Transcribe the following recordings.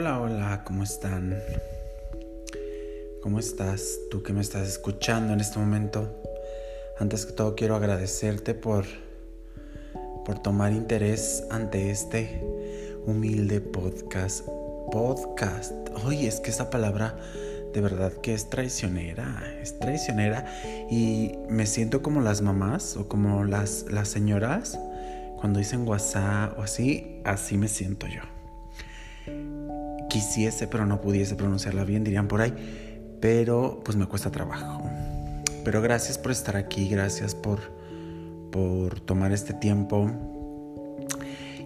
Hola, hola, ¿cómo están? ¿Cómo estás? Tú que me estás escuchando en este momento. Antes que todo quiero agradecerte por por tomar interés ante este humilde podcast. Podcast. Oye, es que esa palabra de verdad que es traicionera, es traicionera y me siento como las mamás o como las, las señoras cuando dicen WhatsApp o así, así me siento yo. Quisiese, pero no pudiese pronunciarla bien, dirían por ahí, pero pues me cuesta trabajo. Pero gracias por estar aquí, gracias por, por tomar este tiempo.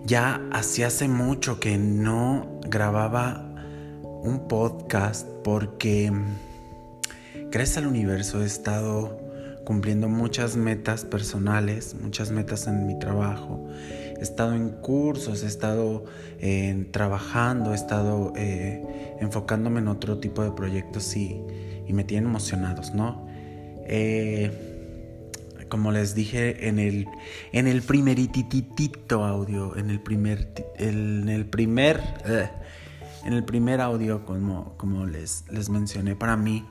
Ya hacía hace mucho que no grababa un podcast porque gracias al universo he estado cumpliendo muchas metas personales, muchas metas en mi trabajo. He estado en cursos, he estado eh, trabajando, he estado eh, enfocándome en otro tipo de proyectos y, me tienen emocionados, ¿no? Eh, como les dije en el, en el primerititito audio, en el primer, en el primer, en el primer audio, como, como les, les mencioné, para mí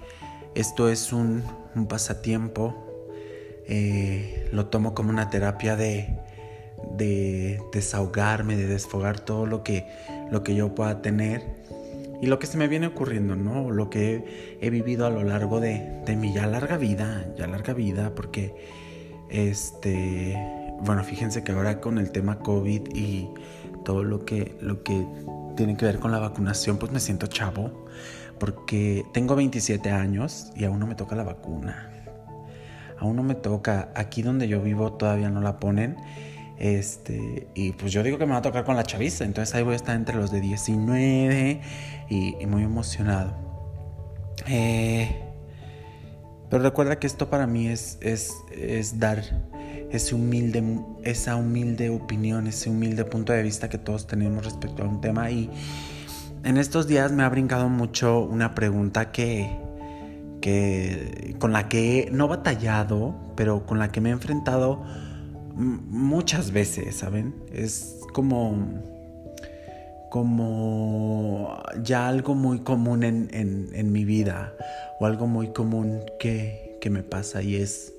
esto es un, pasatiempo. Lo tomo como una terapia de, de, desahogarme, de desfogar todo lo que, lo que yo pueda tener y lo que se me viene ocurriendo, ¿no? Lo que he, vivido a lo largo de, de, mi ya larga vida, ya larga vida, porque este, bueno, fíjense que ahora con el tema COVID y todo lo que, lo que tiene que ver con la vacunación, pues me siento chavo, porque tengo 27 años y aún no me toca la vacuna. Aún no me toca. Aquí donde yo vivo todavía no la ponen. Este, y pues yo digo que me va a tocar con la chaviza. Entonces ahí voy a estar entre los de 19 y, muy emocionado. Eh, pero recuerda que esto para mí es, es, es dar ese humilde, esa humilde opinión, ese humilde punto de vista que todos tenemos respecto a un tema. Y en estos días me ha brincado mucho una pregunta que, que con la que no batallado, pero con la que me he enfrentado muchas veces, ¿saben? Es como como ya algo muy común en, en, mi vida o algo muy común que, que me pasa y es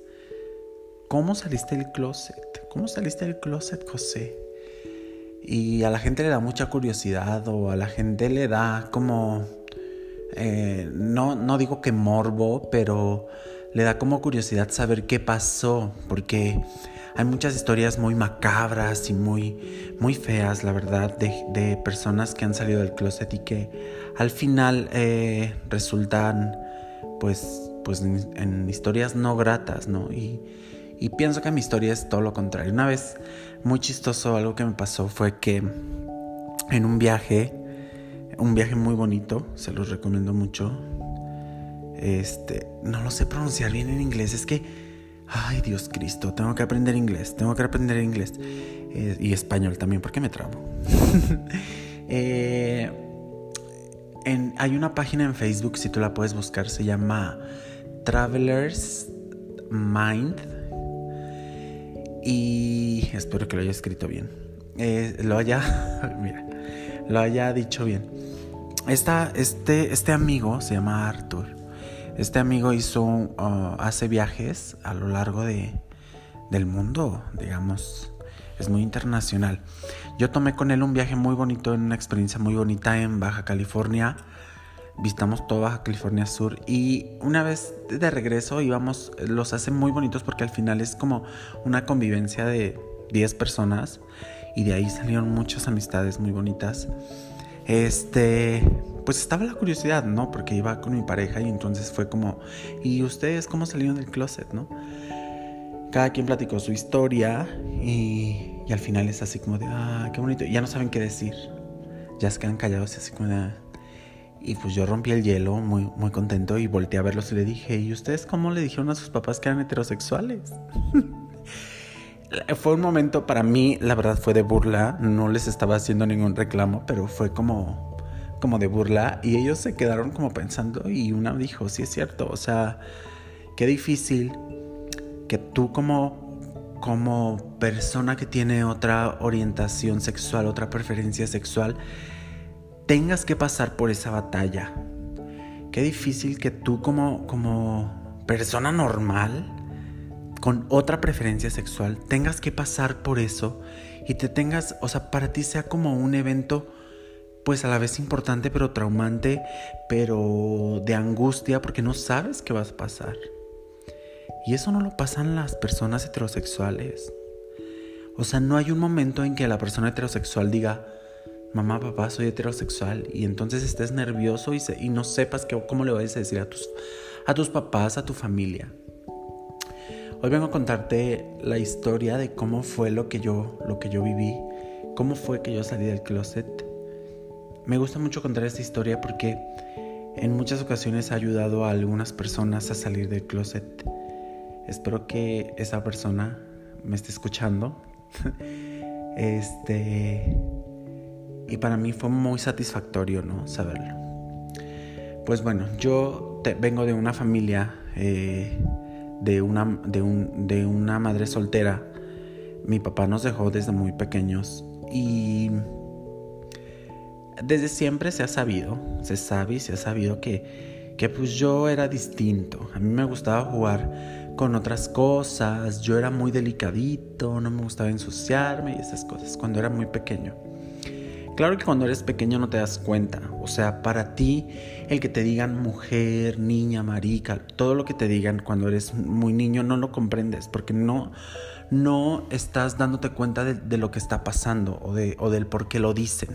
¿Cómo saliste del closet? ¿Cómo saliste del closet, José? Y a la gente le da mucha curiosidad o a la gente le da como, eh, no, no digo que morbo, pero le da como curiosidad saber qué pasó, porque hay muchas historias muy macabras y muy, muy feas, la verdad, de, personas que han salido del closet y que al final eh, resultan, pues, pues en, historias no gratas, ¿no? Y, y pienso que mi historia es todo lo contrario. Una vez, muy chistoso, algo que me pasó fue que en un viaje, un viaje muy bonito, se los recomiendo mucho. Este, no lo sé pronunciar bien en inglés, es que, ay Dios Cristo, tengo que aprender inglés, tengo que aprender inglés eh, y español también, porque me trabo. Eh, hay una página en Facebook, si tú la puedes buscar, se llama Travelers Mind y espero que lo haya escrito bien. Eh, lo haya, mira, lo haya dicho bien. Esta, este, este amigo se llama Arthur. Este amigo hizo, uh, hace viajes a lo largo de, del mundo, digamos. Es muy internacional. Yo tomé con él un viaje muy bonito, una experiencia muy bonita en Baja California visitamos toda Baja California Sur y una vez de regreso íbamos, los hace muy bonitos porque al final es como una convivencia de 10 personas y de ahí salieron muchas amistades muy bonitas. Este, pues estaba la curiosidad, ¿no? Porque iba con mi pareja y entonces fue como, ¿y ustedes cómo salieron del closet, no? Cada quien platicó su historia y, al final es así como de, ah, qué bonito. Ya no saben qué decir. Ya se quedan callados y así como de, ah, y pues yo rompí el hielo muy, muy contento y volteé a verlos y le dije, ¿y ustedes cómo le dijeron a sus papás que eran heterosexuales? fue un momento para mí, la verdad fue de burla, no les estaba haciendo ningún reclamo, pero fue como, como de burla y ellos se quedaron como pensando y una dijo, sí es cierto, o sea, qué difícil que tú como, como persona que tiene otra orientación sexual, otra preferencia sexual, tengas que pasar por esa batalla. Qué difícil que tú como, como persona normal, con otra preferencia sexual, tengas que pasar por eso y te tengas, o sea, para ti sea como un evento pues a la vez importante pero traumante, pero de angustia porque no sabes qué vas a pasar. Y eso no lo pasan las personas heterosexuales. O sea, no hay un momento en que la persona heterosexual diga, mamá, papá, soy heterosexual, y entonces estés nervioso y, no sepas cómo le vas a decir a tus, a tus papás, a tu familia. Hoy vengo a contarte la historia de cómo fue lo que yo, lo que yo viví, cómo fue que yo salí del closet. Me gusta mucho contar esta historia porque en muchas ocasiones ha ayudado a algunas personas a salir del closet. Espero que esa persona me esté escuchando. este. Y para mí fue muy satisfactorio, ¿no? Saberlo. Pues bueno, yo vengo de una familia, eh, de, una, de, un, de una madre soltera. Mi papá nos dejó desde muy pequeños y desde siempre se ha sabido, se sabe y se ha sabido que, que pues yo era distinto. A mí me gustaba jugar con otras cosas, yo era muy delicadito, no me gustaba ensuciarme y esas cosas cuando era muy pequeño. Claro que cuando eres pequeño no te das cuenta, o sea, para ti el que te digan mujer, niña, marica, todo lo que te digan cuando eres muy niño no lo comprendes porque no, no estás dándote cuenta de, lo que está pasando o, de, o del por qué lo dicen.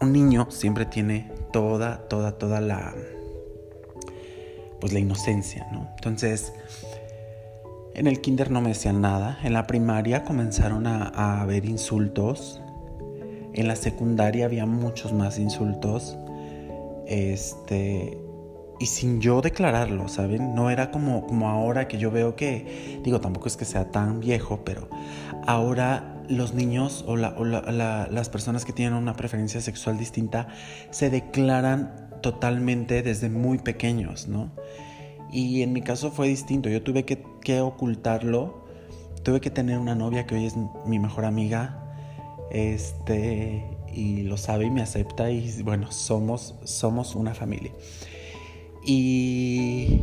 Un niño siempre tiene toda, toda, toda la, pues la inocencia, ¿no? Entonces, en el kinder no me decían nada, en la primaria comenzaron a, haber insultos, en la secundaria había muchos más insultos, este, y sin yo declararlo, ¿saben? No era como, como ahora que yo veo que, digo, tampoco es que sea tan viejo, pero ahora los niños o, las personas que tienen una preferencia sexual distinta se declaran totalmente desde muy pequeños, ¿no? Y en mi caso fue distinto, yo tuve que, ocultarlo, tuve que tener una novia que hoy es mi mejor amiga, este, y lo sabe y me acepta y bueno, somos, somos una familia. Y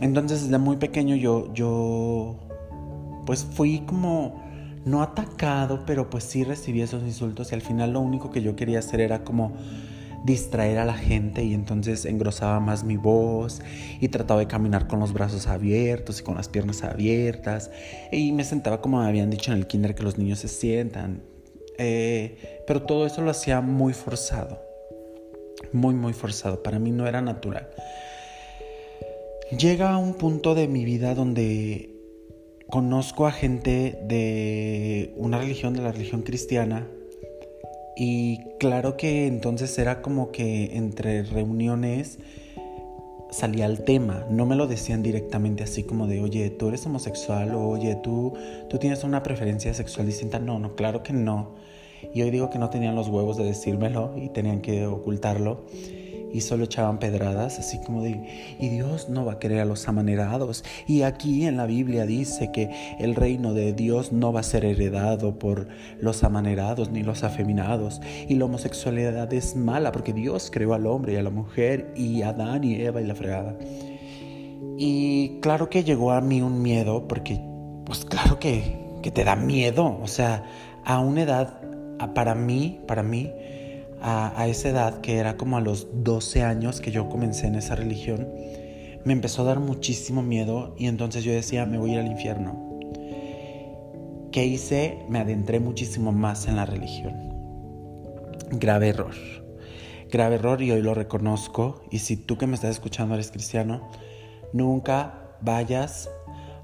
entonces desde muy pequeño yo, yo, pues fui como, no atacado, pero pues sí recibí esos insultos y al final lo único que yo quería hacer era como distraer a la gente y entonces engrosaba más mi voz y trataba de caminar con los brazos abiertos y con las piernas abiertas y me sentaba como me habían dicho en el kinder que los niños se sientan. Eh, pero todo eso lo hacía muy forzado, muy, muy forzado. Para mí no era natural. Llega a un punto de mi vida donde conozco a gente de una religión, de la religión cristiana, y claro que entonces era como que entre reuniones salía el tema, no me lo decían directamente así como de, oye, tú eres homosexual o oye, tú, tú tienes una preferencia sexual distinta. No, no, claro que no. Y hoy digo que no tenían los huevos de decírmelo y tenían que ocultarlo y solo echaban pedradas, así como de, y Dios no va a querer a los amanerados. Y aquí en la Biblia dice que el reino de Dios no va a ser heredado por los amanerados ni los afeminados. Y la homosexualidad es mala porque Dios creó al hombre y a la mujer y a Adán y Eva y la fregada. Y claro que llegó a mí un miedo porque, pues claro que, que te da miedo. O sea, a una edad, para mí, para mí, a, esa edad, que era como a los 12 años que yo comencé en esa religión, me empezó a dar muchísimo miedo y entonces yo decía, me voy a ir al infierno. ¿Qué hice? Me adentré muchísimo más en la religión. Grave error. Grave error y hoy lo reconozco. Y si tú que me estás escuchando eres cristiano, nunca vayas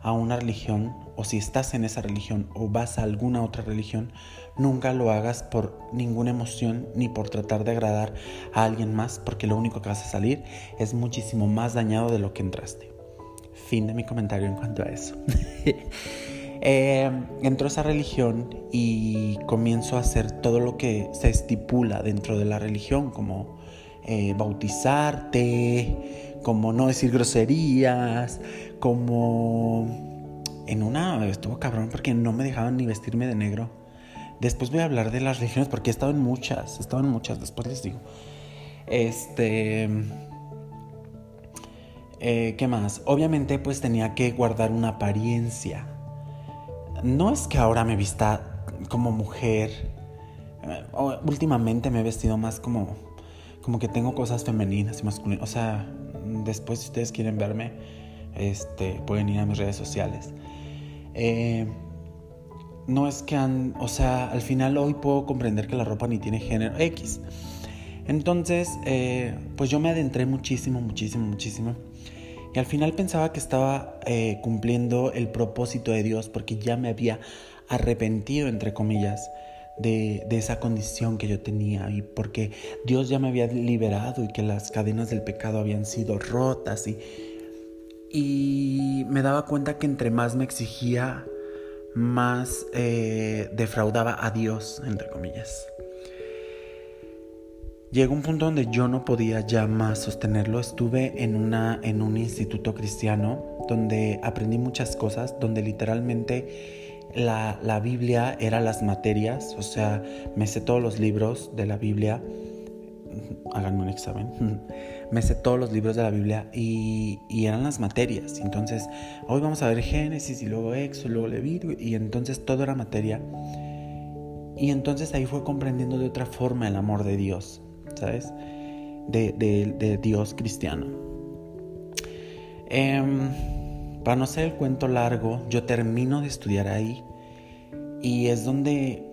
a una religión o si estás en esa religión o vas a alguna otra religión, nunca lo hagas por ninguna emoción ni por tratar de agradar a alguien más, porque lo único que vas a salir es muchísimo más dañado de lo que entraste. Fin de mi comentario en cuanto a eso. eh, entro a esa religión y comienzo a hacer todo lo que se estipula dentro de la religión, como eh, bautizarte, como no decir groserías, como en una estuvo cabrón porque no me dejaban ni vestirme de negro. Después voy a hablar de las religiones porque he estado en muchas, he estado en muchas, después les digo. Este... Eh, ¿Qué más? Obviamente pues tenía que guardar una apariencia. No es que ahora me vista como mujer. Eh, últimamente me he vestido más como, como que tengo cosas femeninas y masculinas. O sea, después si ustedes quieren verme, este, pueden ir a mis redes sociales. Eh, no es que han, o sea, al final hoy puedo comprender que la ropa ni tiene género X. Entonces, pues yo me adentré muchísimo, muchísimo, muchísimo y al final pensaba que estaba eh, cumpliendo el propósito de Dios porque ya me había arrepentido, entre comillas, de, de, esa condición que yo tenía y porque Dios ya me había liberado y que las cadenas del pecado habían sido rotas y, y me daba cuenta que entre más me exigía, más eh, defraudaba a Dios, entre comillas. Llegó un punto donde yo no podía ya más sostenerlo. Estuve en, una, en un instituto cristiano donde aprendí muchas cosas, donde literalmente la, la, Biblia era las materias, o sea, me sé todos los libros de la Biblia. Háganme un examen. me sé todos los libros de la Biblia y, y, eran las materias. Entonces, hoy vamos a ver Génesis y luego Éxodo, luego Levítico, y entonces todo era materia. Y entonces ahí fue comprendiendo de otra forma el amor de Dios. ¿sabes? De, Dios cristiano. Em, para no ser el cuento largo, yo termino de estudiar ahí y es donde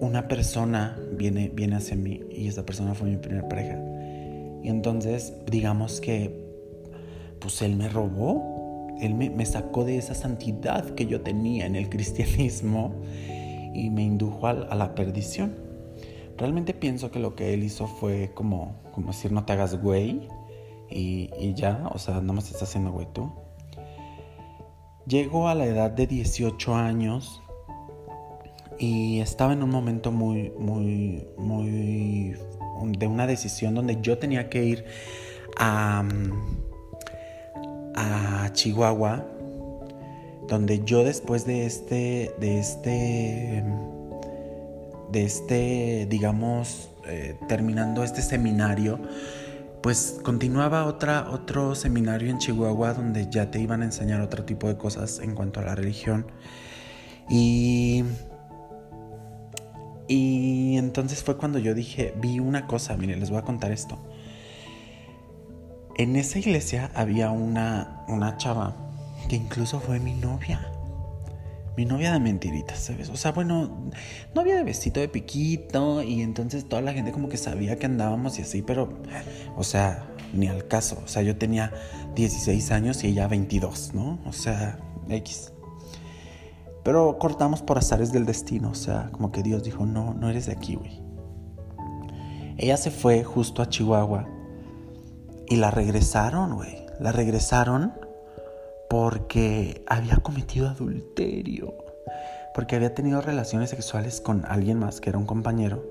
una persona viene, viene hacia mí y esa persona fue mi primera pareja. Y entonces, digamos que, pues él me robó, él me, sacó de esa santidad que yo tenía en el cristianismo y me indujo a la perdición. Realmente pienso que lo que él hizo fue como, como decir no te hagas güey y, ya, o sea, más te estás haciendo güey tú. Llego a la edad de 18 años y estaba en un momento muy, muy, muy de una decisión donde yo tenía que ir a, a Chihuahua, donde yo después de este, de este de este, digamos, eh, terminando este seminario, pues continuaba otra, otro seminario en Chihuahua donde ya te iban a enseñar otro tipo de cosas en cuanto a la religión. Y, y entonces fue cuando yo dije, vi una cosa, miren, les voy a contar esto. En esa iglesia había una, una chava que incluso fue mi novia mi novia de mentiritas, ¿sabes? O sea, bueno, novia de besito de piquito y entonces toda la gente como que sabía que andábamos y así, pero, o sea, ni al caso. O sea, yo tenía 16 años y ella 22, ¿no? O sea, X. Pero cortamos por azares del destino, o sea, como que Dios dijo, no, no eres de aquí, güey. Ella se fue justo a Chihuahua y la regresaron, güey. La regresaron porque había cometido adulterio, porque había tenido relaciones sexuales con alguien más que era un compañero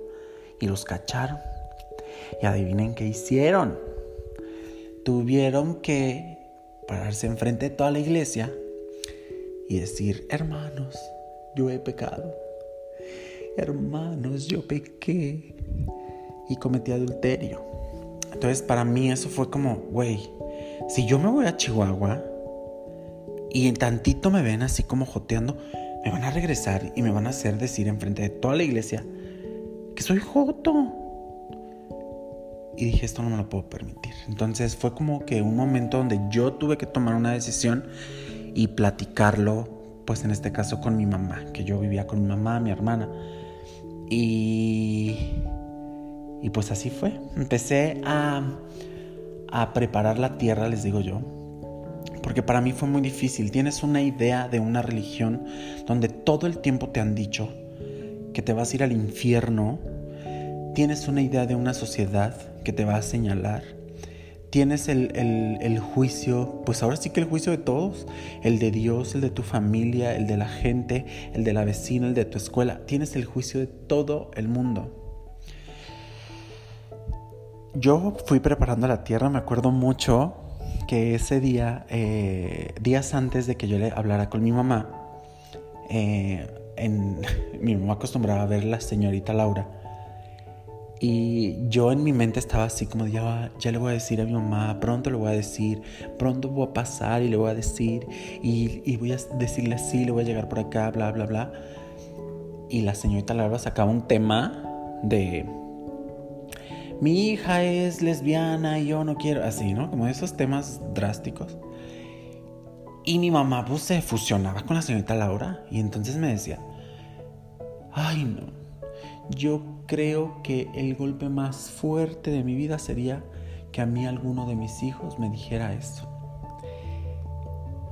y los cacharon. Y adivinen qué hicieron. Tuvieron que pararse enfrente de toda la iglesia y decir, hermanos, yo he pecado. Hermanos, yo pequé y cometí adulterio. Entonces para mí eso fue como, güey, si yo me voy a Chihuahua, y en tantito me ven así como joteando, me van a regresar y me van a hacer decir enfrente de toda la iglesia que soy joto. Y dije, esto no me lo puedo permitir. Entonces fue como que un momento donde yo tuve que tomar una decisión y platicarlo, pues en este caso con mi mamá, que yo vivía con mi mamá, mi hermana. Y, y pues así fue. Empecé a, a preparar la tierra, les digo yo, porque para mí fue muy difícil. Tienes una idea de una religión donde todo el tiempo te han dicho que te vas a ir al infierno. Tienes una idea de una sociedad que te va a señalar. Tienes el, el, juicio, pues ahora sí que el juicio de todos, el de Dios, el de tu familia, el de la gente, el de la vecina, el de tu escuela. Tienes el juicio de todo el mundo. Yo fui preparando la tierra, me acuerdo mucho que ese día, eh, días antes de que yo le hablara con mi mamá, eh, mi mamá acostumbraba a ver la señorita Laura. Y yo en mi mente estaba así como ya, ya le voy a decir a mi mamá, pronto le voy a decir, pronto voy a pasar y le voy a decir, y, y voy a decirle así, le voy a llegar por acá, bla, bla, bla. Y la señorita Laura sacaba un tema de, mi hija es lesbiana y yo no quiero, así, ¿no? Como esos temas drásticos. Y mi mamá pues se fusionaba con la señorita Laura y entonces me decía, ay no, yo creo que el golpe más fuerte de mi vida sería que a mí alguno de mis hijos me dijera eso.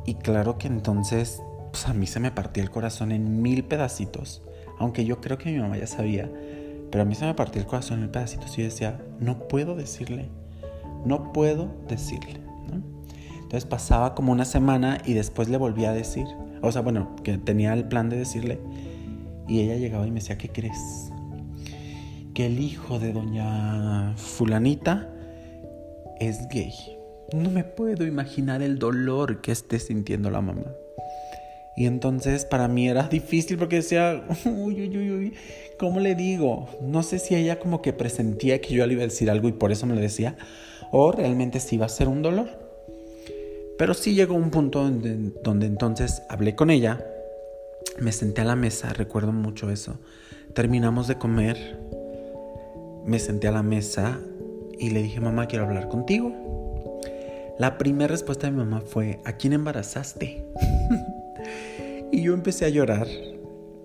Y claro que entonces pues a mí se me partía el corazón en mil pedacitos, aunque yo creo que mi mamá ya sabía, pero a mí se me partía el corazón en pedacitos y decía, no puedo decirle, no puedo decirle. Entonces pasaba como una semana y después le volví a decir. O sea, bueno, que tenía el plan de decirle. Y ella llegaba y me decía, ¿qué crees? El hijo de doña fulanita es gay. No me puedo imaginar el dolor que esté sintiendo la mamá. Y entonces para mí era difícil porque decía, uy, uy, uy, uy, ¿cómo le digo? No sé si ella como que presentía que yo le iba a decir algo y por eso me lo decía, o realmente sí iba a ser un dolor. Pero sí llegó un punto donde entonces hablé con ella, me senté a la mesa, recuerdo mucho eso. Terminamos de comer, me senté a la mesa y le dije, mamá, quiero hablar contigo. La primera respuesta de mi mamá fue, ¿a quién embarazaste? y yo empecé a llorar,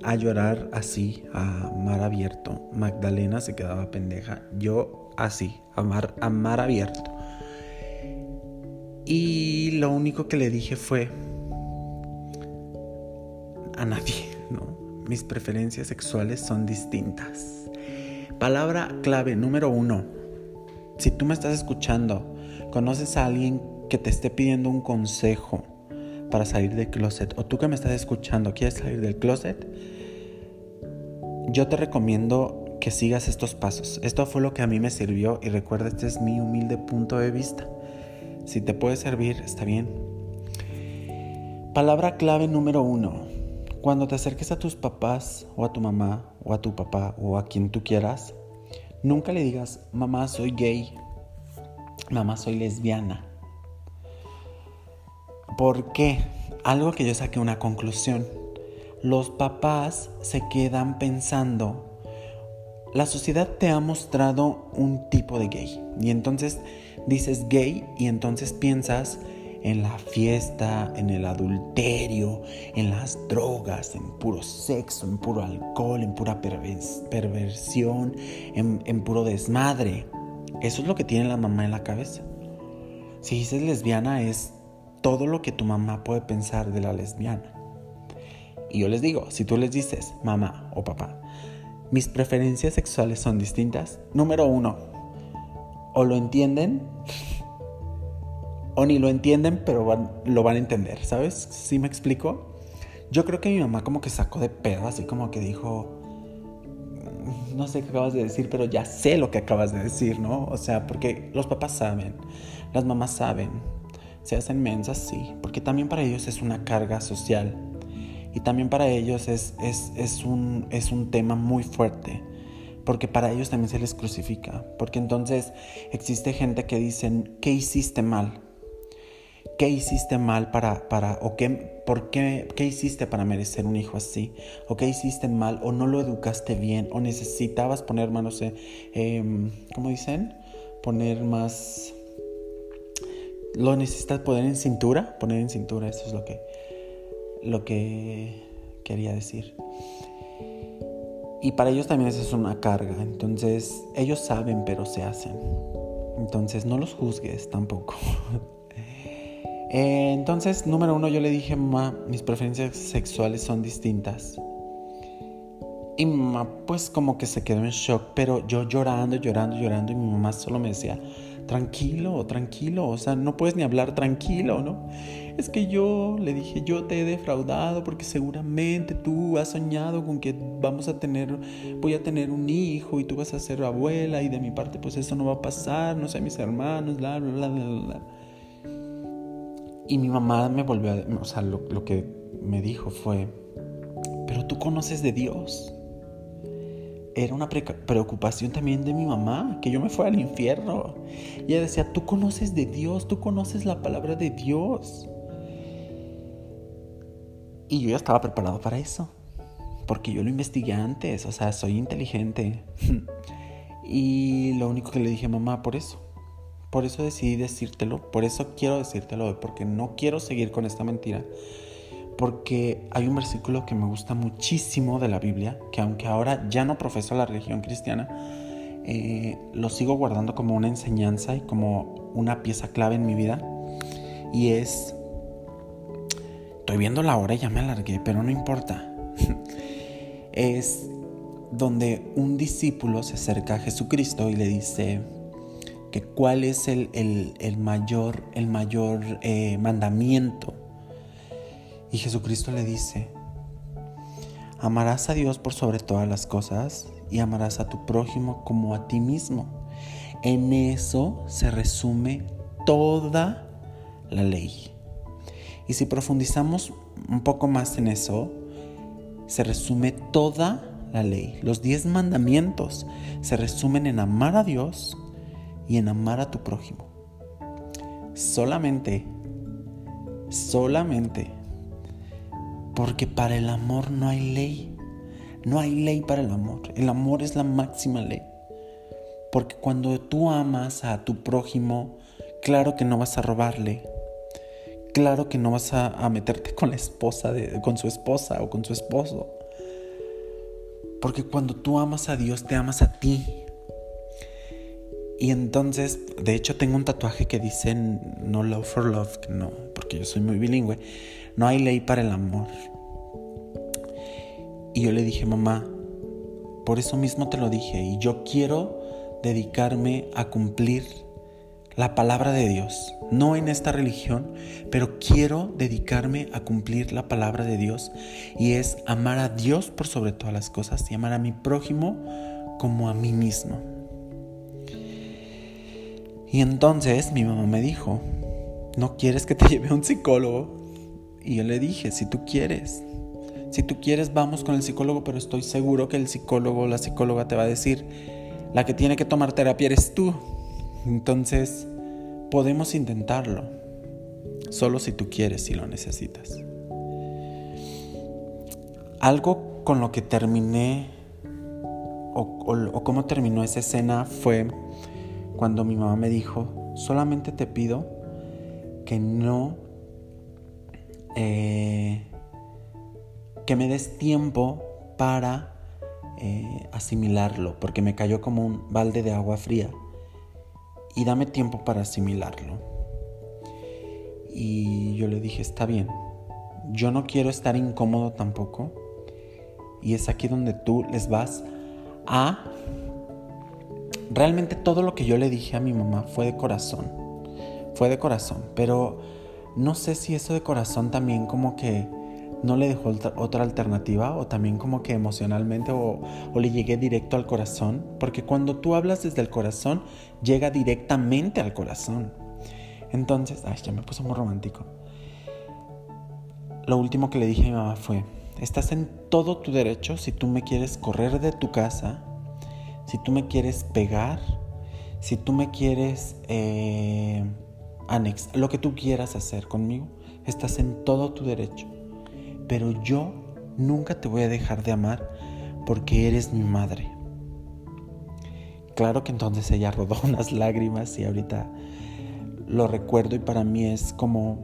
a llorar así, a mar abierto. Magdalena se quedaba pendeja, yo así, a mar, a mar abierto. Y lo único que le dije fue a nadie, ¿no? Mis preferencias sexuales son distintas. Palabra clave número uno. Si tú me estás escuchando, conoces a alguien que te esté pidiendo un consejo para salir del closet, o tú que me estás escuchando, quieres salir del closet, yo te recomiendo que sigas estos pasos. Esto fue lo que a mí me sirvió y recuerda, este es mi humilde punto de vista. Si te puede servir, está bien. Palabra clave número uno. Cuando te acerques a tus papás o a tu mamá o a tu papá o a quien tú quieras, nunca le digas, mamá soy gay, mamá soy lesbiana. ¿Por qué? Algo que yo saqué una conclusión. Los papás se quedan pensando, la sociedad te ha mostrado un tipo de gay y entonces dices gay y entonces piensas en la fiesta, en el adulterio, en las drogas, en puro sexo, en puro alcohol, en pura perversión, en, puro desmadre. Eso es lo que tiene la mamá en la cabeza. Si dices lesbiana es todo lo que tu mamá puede pensar de la lesbiana. Y yo les digo, si tú les dices, mamá o papá, mis preferencias sexuales son distintas, número uno, o lo entienden o ni lo entienden, pero lo van a entender, ¿sabes? ¿Sí me explico? Yo creo que mi mamá como que sacó de pedo, así como que dijo, mm, no sé qué acabas de decir, pero ya sé lo que acabas de decir, ¿no? O sea, porque los papás saben, las mamás saben, se hacen mensas, sí, porque también para ellos es una carga social y también para ellos es, es, es, un, es un tema muy fuerte porque para ellos también se les crucifica, porque entonces existe gente que dicen, ¿qué hiciste mal? ¿Qué hiciste mal para, para o qué, por qué, qué hiciste para merecer un hijo así? ¿O qué hiciste mal? ¿O no lo educaste bien? ¿O necesitabas poner manos, em, ¿cómo dicen? Poner más... ¿Lo necesitas poner en cintura? Poner en cintura, eso es lo que, lo que quería decir. Y para ellos también eso es una carga. Entonces, ellos saben, pero se hacen. Entonces, no los juzgues tampoco. Eh, entonces, número uno, yo le dije, mamá, mis preferencias sexuales son distintas. Y mamá, pues como que se quedó en shock, pero yo llorando, llorando, llorando, y mi mamá solo me decía, tranquilo, tranquilo, o sea, no puedes ni hablar tranquilo, ¿no? es que yo le dije, yo te he defraudado porque seguramente tú has soñado con que vamos a tener, voy a tener un hijo y tú vas a ser abuela y de mi parte pues eso no va a pasar, no sé, mis hermanos, bla, bla, bla, bla. Y mi mamá me volvió a, o sea, lo, que me dijo fue, pero tú conoces de Dios. Era una preocupación también de mi mamá, que yo me fuera al infierno. Y ella decía, tú conoces de Dios, tú conoces la palabra de Dios. Y yo ya estaba preparado para eso, porque yo lo investigué antes, o sea, soy inteligente. y lo único que le dije, mamá, por eso, por eso decidí decírtelo, por eso quiero decírtelo, porque no quiero seguir con esta mentira. Porque hay un versículo que me gusta muchísimo de la Biblia, que aunque ahora ya no profeso la religión cristiana, eh, lo sigo guardando como una enseñanza y como una pieza clave en mi vida. Y es, estoy viendo la hora y ya me alargué, pero no importa. es donde un discípulo se acerca a Jesucristo y le dice, cuál es el, mayor, el mayor eh, mandamiento. Y Jesucristo le dice, amarás a Dios por sobre todas las cosas y amarás a tu prójimo como a ti mismo. En eso se resume toda la ley. Y si profundizamos un poco más en eso, se resume toda la ley. Los diez mandamientos se resumen en amar a Dios y en amar a tu prójimo. Solamente, solamente, porque para el amor no hay ley. No hay ley para el amor. El amor es la máxima ley. Porque cuando tú amas a tu prójimo, claro que no vas a robarle. Claro que no vas a, meterte con la esposa, de, con su esposa o con su esposo. Porque cuando tú amas a Dios, te amas a ti. Y entonces, de hecho, tengo un tatuaje que dice no love for love, no, porque yo soy muy bilingüe. No hay ley para el amor. Y yo le dije, mamá, por eso mismo te lo dije, y yo quiero dedicarme a cumplir la palabra de Dios, no en esta religión, pero quiero dedicarme a cumplir la palabra de Dios y es amar a Dios por sobre todas las cosas y amar a mi prójimo como a mí mismo. Y entonces mi mamá me dijo, ¿no quieres que te lleve a un psicólogo? Y yo le dije, si tú quieres, si tú quieres vamos con el psicólogo, pero estoy seguro que el psicólogo o la psicóloga te va a decir, la que tiene que tomar terapia eres tú. Entonces, podemos intentarlo, solo si tú quieres, si lo necesitas. Algo con lo que terminé, o, o cómo terminó esa escena fue cuando mi mamá me dijo, solamente te pido que no, eh, que me des tiempo para eh, asimilarlo, porque me cayó como un balde de agua fría. Y dame tiempo para asimilarlo. Y yo le dije, está bien, yo no quiero estar incómodo tampoco. Y es aquí donde tú les vas a realmente todo lo que yo le dije a mi mamá fue de corazón. Fue de corazón. Pero no sé si eso de corazón también como que no le dejó otra alternativa o también como que emocionalmente o, le llegué directo al corazón. Porque cuando tú hablas desde el corazón, llega directamente al corazón. Entonces, ay, ya me puse muy romántico. Lo último que le dije a mi mamá fue, estás en todo tu derecho si tú me quieres correr de tu casa si tú me quieres pegar, si tú me quieres eh, anexar, lo que tú quieras hacer conmigo, estás en todo tu derecho. Pero yo nunca te voy a dejar de amar porque eres mi madre. Claro que entonces ella rodó unas lágrimas y ahorita lo recuerdo y para mí es como,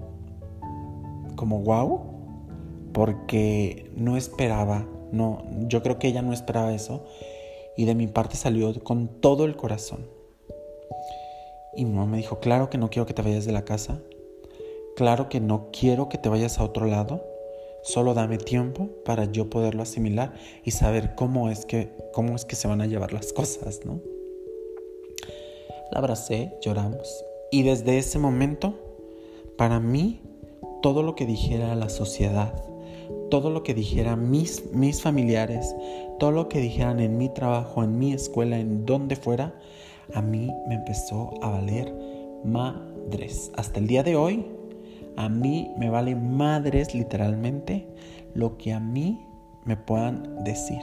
como wow, porque no esperaba, no, yo creo que ella no esperaba eso y de mi parte salió con todo el corazón. Y mi mamá me dijo, claro que no quiero que te vayas de la casa, claro que no quiero que te vayas a otro lado, solo dame tiempo para yo poderlo asimilar y saber cómo es que, cómo es que se van a llevar las cosas, ¿no? La abracé, lloramos y desde ese momento, para mí, todo lo que dijera la sociedad, todo lo que dijera mis, mis familiares, todo lo que dijeran en mi trabajo, en mi escuela, en donde fuera, a mí me empezó a valer madres. Hasta el día de hoy, a mí me vale madres literalmente lo que a mí me puedan decir.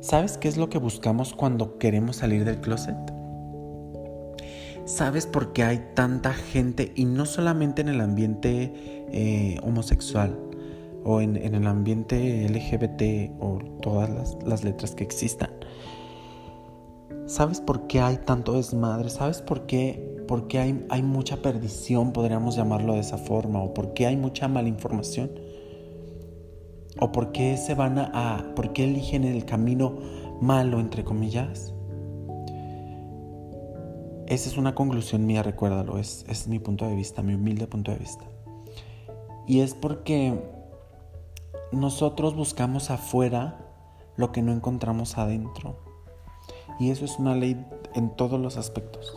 ¿Sabes qué es lo que buscamos cuando queremos salir del closet? ¿Sabes por qué hay tanta gente, y no solamente en el ambiente eh, homosexual o en, el ambiente LGBT o todas las, letras que existan? ¿Sabes por qué hay tanto desmadre? ¿Sabes por qué, por hay, mucha perdición, podríamos llamarlo de esa forma? ¿O por qué hay mucha malinformación? ¿O por qué se van a, por qué eligen el camino malo, entre comillas? Esa es una conclusión mía, recuérdalo, es mi punto de vista, mi humilde punto de vista. Y es porque nosotros buscamos afuera lo que no encontramos adentro. Y eso es una ley en todos los aspectos.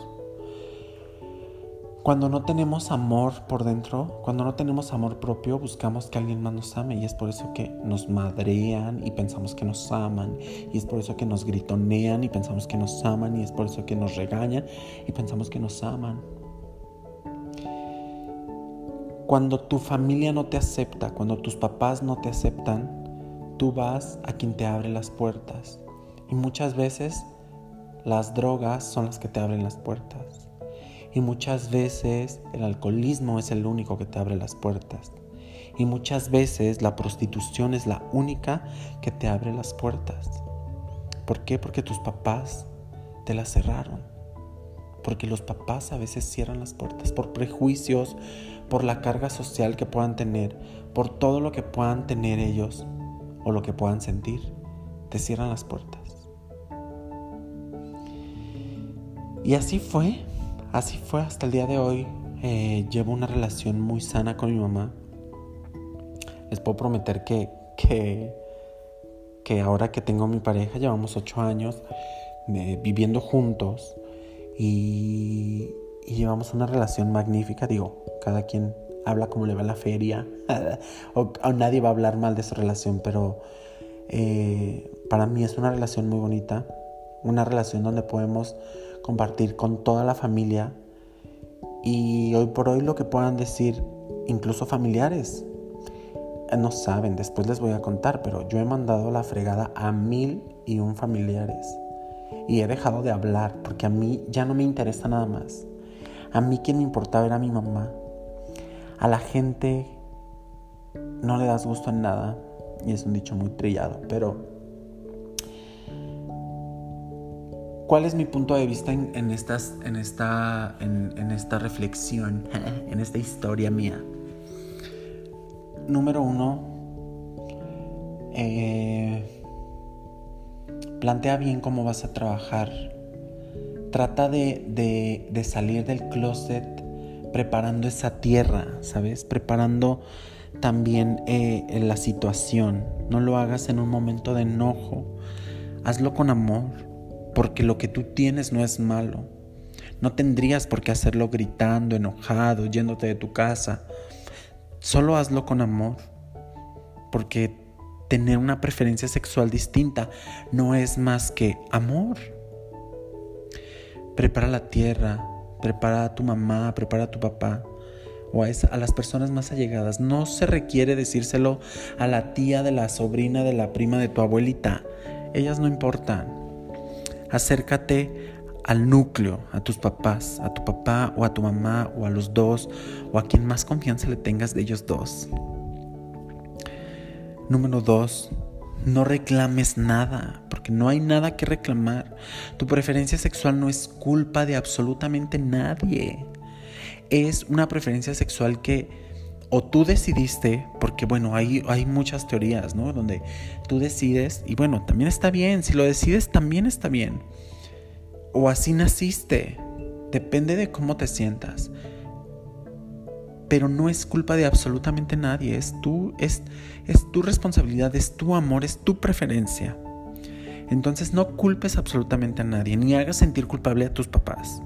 Cuando no tenemos amor por dentro, cuando no tenemos amor propio, buscamos que alguien más nos ame y es por eso que nos madrean y pensamos que nos aman y es por eso que nos gritonean y pensamos que nos aman y es por eso que nos regañan y pensamos que nos aman. Cuando tu familia no te acepta, cuando tus papás no te aceptan, tú vas a quien te abre las puertas y muchas veces las drogas son las que te abren las puertas. Y muchas veces el alcoholismo es el único que te abre las puertas. Y muchas veces la prostitución es la única que te abre las puertas. ¿Por qué? Porque tus papás te las cerraron. Porque los papás a veces cierran las puertas por prejuicios, por la carga social que puedan tener, por todo lo que puedan tener ellos o lo que puedan sentir. Te cierran las puertas. Y así fue Así fue hasta el día de hoy. Eh, llevo una relación muy sana con mi mamá. Les puedo prometer que, que, que ahora que tengo mi pareja, llevamos ocho años eh, viviendo juntos y, llevamos una relación magnífica. Digo, cada quien habla como le va la feria o, nadie va a hablar mal de su relación, pero eh, para mí es una relación muy bonita, una relación donde podemos compartir con toda la familia y hoy por hoy lo que puedan decir incluso familiares. Eh, no saben, después les voy a contar, pero yo he mandado la fregada a mil y un familiares. Y he dejado de hablar porque a mí ya no me interesa nada más. A mí quien me importaba era mi mamá. A la gente no le das gusto en nada. Y es un dicho muy trillado, pero ¿Cuál es mi punto de vista en, estas, en, esta, en, esta reflexión, en esta historia mía? Número uno, eh, plantea bien cómo vas a trabajar. Trata de, de, salir del closet preparando esa tierra, ¿sabes? Preparando también eh, la situación. No lo hagas en un momento de enojo. Hazlo con amor porque lo que tú tienes no es malo. No tendrías por qué hacerlo gritando, enojado, yéndote de tu casa. Solo hazlo con amor, porque tener una preferencia sexual distinta no es más que amor. Prepara la tierra, prepara a tu mamá, prepara a tu papá o a, a, las personas más allegadas. No se requiere decírselo a la tía de la sobrina de la prima de tu abuelita. Ellas no importan acércate al núcleo, a tus papás, a tu papá o a tu mamá o a los dos o a quien más confianza le tengas de ellos dos. Número dos, no reclames nada, porque no hay nada que reclamar. Tu preferencia sexual no es culpa de absolutamente nadie. Es una preferencia sexual que o tú decidiste, porque bueno, hay, hay muchas teorías, ¿no? Donde tú decides, y bueno, también está bien, si lo decides también está bien. O así naciste, depende de cómo te sientas. Pero no es culpa de absolutamente nadie, es tu, es, es tu responsabilidad, es tu amor, es tu preferencia. Entonces no culpes absolutamente a nadie, ni hagas sentir culpable a tus papás.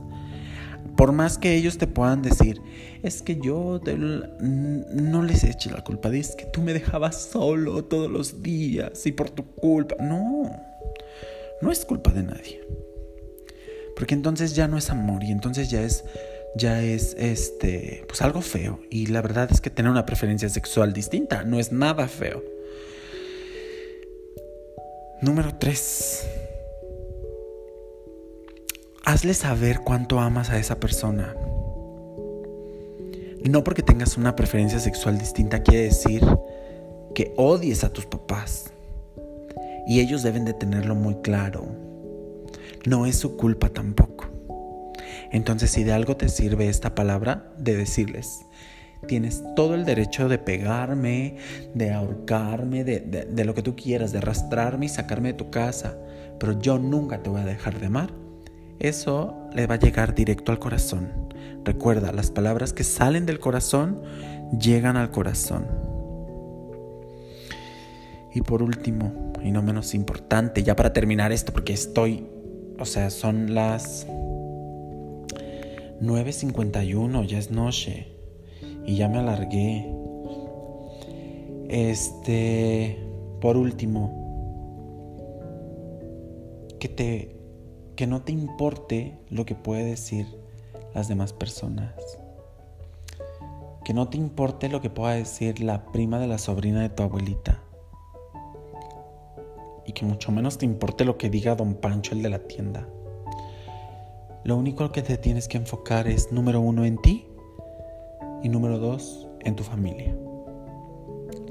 Por más que ellos te puedan decir, es que yo no les eche la culpa, es que tú me dejabas solo todos los días y por tu culpa. No, no es culpa de nadie. Porque entonces ya no es amor y entonces ya es ya es este pues algo feo y la verdad es que tener una preferencia sexual distinta no es nada feo. Número 3. Hazle saber cuánto amas a esa persona. No porque tengas una preferencia sexual distinta quiere decir que odies a tus papás. Y ellos deben de tenerlo muy claro. No es su culpa tampoco. Entonces si de algo te sirve esta palabra, de decirles, tienes todo el derecho de pegarme, de ahorcarme, de, de, lo que tú quieras, de arrastrarme y sacarme de tu casa, pero yo nunca te voy a dejar de amar. Eso le va a llegar directo al corazón. Recuerda, las palabras que salen del corazón llegan al corazón. Y por último, y no menos importante, ya para terminar esto, porque estoy, o sea, son las 9.51, ya es noche y ya me alargué. Este, por último, que te que no te importe lo que puede decir las demás personas. Que no te importe lo que pueda decir la prima de la sobrina de tu abuelita. Y que mucho menos te importe lo que diga don Pancho el de la tienda. Lo único que te tienes que enfocar es, número uno, en ti y número dos, en tu familia.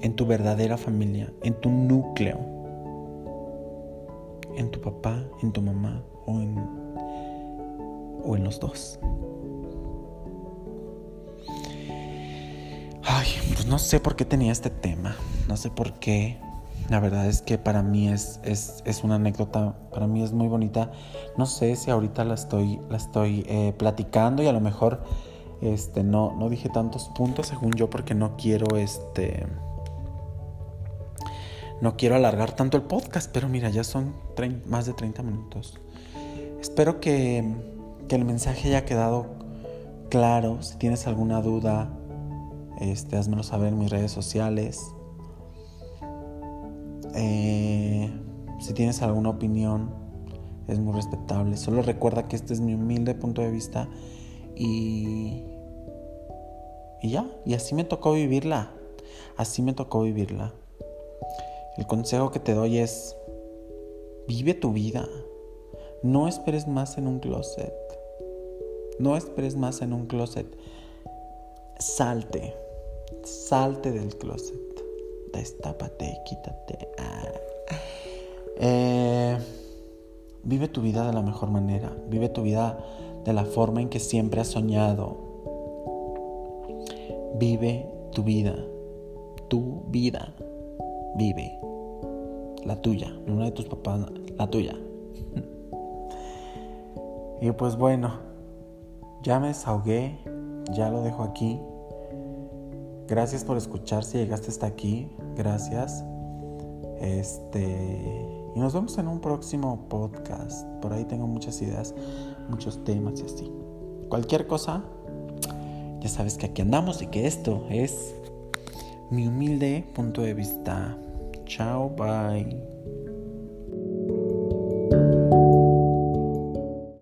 En tu verdadera familia, en tu núcleo. En tu papá, en tu mamá o en, o en los dos. Ay, pues no sé por qué tenía este tema. No sé por qué. La verdad es que para mí es, es, es, una anécdota, para mí es muy bonita. No sé si ahorita la estoy, la estoy eh, platicando y a lo mejor este, no, no dije tantos puntos según yo porque no quiero este... No quiero alargar tanto el podcast, pero mira, ya son más de 30 minutos. Espero que, que, el mensaje haya quedado claro. Si tienes alguna duda, este, házmelo saber en mis redes sociales. Eh, si tienes alguna opinión, es muy respetable. Solo recuerda que este es mi humilde punto de vista y, y ya, y así me tocó vivirla. Así me tocó vivirla. El consejo que te doy es, vive tu vida. No esperes más en un closet. No esperes más en un closet. Salte. Salte del closet destápate, quítate. Ah. Eh, vive tu vida de la mejor manera. Vive tu vida de la forma en que siempre has soñado. Vive tu vida. Tu vida. Vive. La tuya. Una de tus papás, la tuya. y pues bueno, ya me desahogué. Ya lo dejo aquí. Gracias por escuchar si llegaste hasta aquí. Gracias. Este. Y nos vemos en un próximo podcast. Por ahí tengo muchas ideas, muchos temas y así. Cualquier cosa, ya sabes que aquí andamos y que esto es mi humilde punto de vista. Chao, bye.